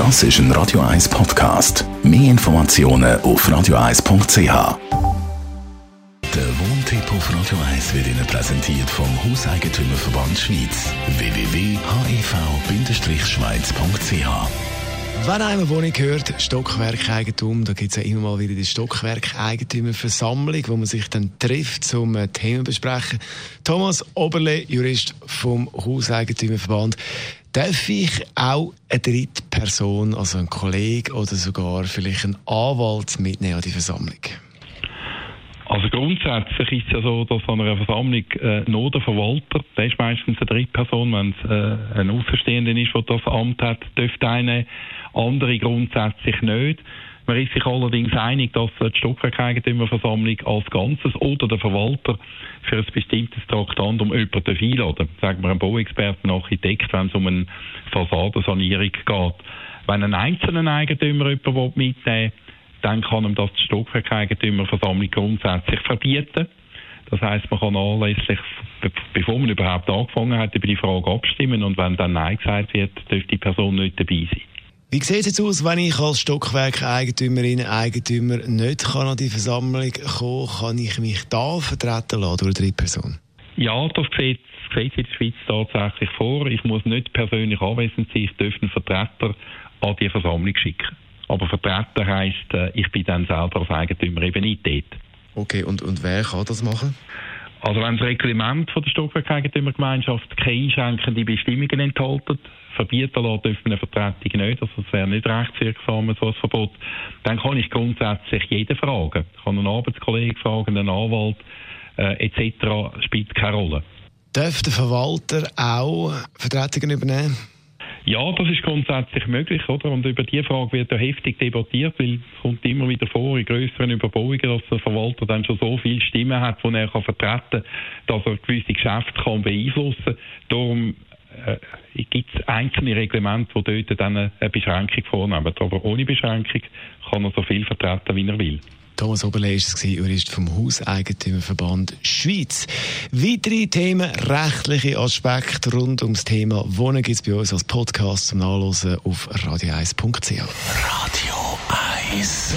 Das ist ein Radio 1 Podcast. Mehr Informationen auf radio1.ch. Der Wohntipp auf Radio 1 wird Ihnen präsentiert vom Hauseigentümerverband Schweiz. www.hev-schweiz.ch Wenn einem eine Wohnung gehört, Stockwerkeigentum, da gibt es ja immer mal wieder die Stockwerkeigentümerversammlung, wo man sich dann trifft, um äh, Themen zu besprechen. Thomas Oberle, Jurist vom Hauseigentümerverband. Darf ich auch eine dritte Person, also ein Kollege oder sogar vielleicht einen Anwalt mitnehmen an die Versammlung? Also grundsätzlich ist es ja so, dass an einer Versammlung äh, nur der Verwalter, der ist meistens eine Drittperson, wenn es äh, ein Außenstehender ist, der das Amt hat, dürfte eine andere grundsätzlich nicht. Man ist sich allerdings einig, dass die Stockwerkeigentümerversammlung als Ganzes oder der Verwalter für ein bestimmtes Traktandum jemanden einladen Sagen wir einen Bauexperten, einen Architekt, wenn es um eine Fassadensanierung geht. Wenn ein einzelner Eigentümer jemanden mitnehmen will, dann kann ihm das die Stockwerkeigentümerversammlung grundsätzlich verbieten. Das heißt, man kann anlässlich, bevor man überhaupt angefangen hat, über die Frage abstimmen und wenn dann Nein gesagt wird, dürfte die Person nicht dabei sein. Wie sieht es jetzt aus, wenn ich als Stockwerkeigentümerin, Eigentümer nicht kann an die Versammlung kommen kann? ich mich da vertreten lassen durch eine Drittperson? Ja, das sieht, sieht in der Schweiz tatsächlich vor. Ich muss nicht persönlich anwesend sein, ich darf einen Vertreter an die Versammlung schicken. Aber Vertreter heisst, äh, ich bin dann selber als Eigentümer eben nicht dort. Okay, und, und wer kann das machen? Also wenn das Reglement von der Stockwerkeigentümergemeinschaft keine einschränkende Bestimmungen enthält, verbieten lassen dürfen eine Vertretung nicht, also es wäre nicht rechtswirksam, so ein Verbot, dann kann ich grundsätzlich jeden fragen. Ich kann einen Arbeitskollegen fragen, einen Anwalt äh, etc. spielt keine Rolle. Darf der Verwalter auch Vertretungen übernehmen? Ja, das ist grundsätzlich möglich, oder? Und über diese Frage wird ja heftig debattiert, weil es kommt immer wieder vor in größeren Überbauungen, dass der Verwalter dann schon so viele Stimmen hat, die er kann vertreten kann, dass er gewisse Geschäfte kann beeinflussen kann. Darum äh, gibt es einzelne Reglemente, die dort dann eine Beschränkung vornehmen. Aber ohne Beschränkung kann er so viel vertreten, wie er will. Thomas Oberle ist es, Jurist vom Hauseigentümerverband Schweiz. Weitere Themen, rechtliche Aspekte rund ums Thema Wohnen gibt es bei uns als Podcast zum Nachlesen auf radio1.ch. Radio 1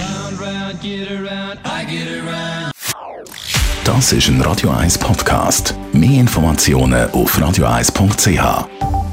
Das ist ein Radio 1 Podcast. Mehr Informationen auf radio1.ch.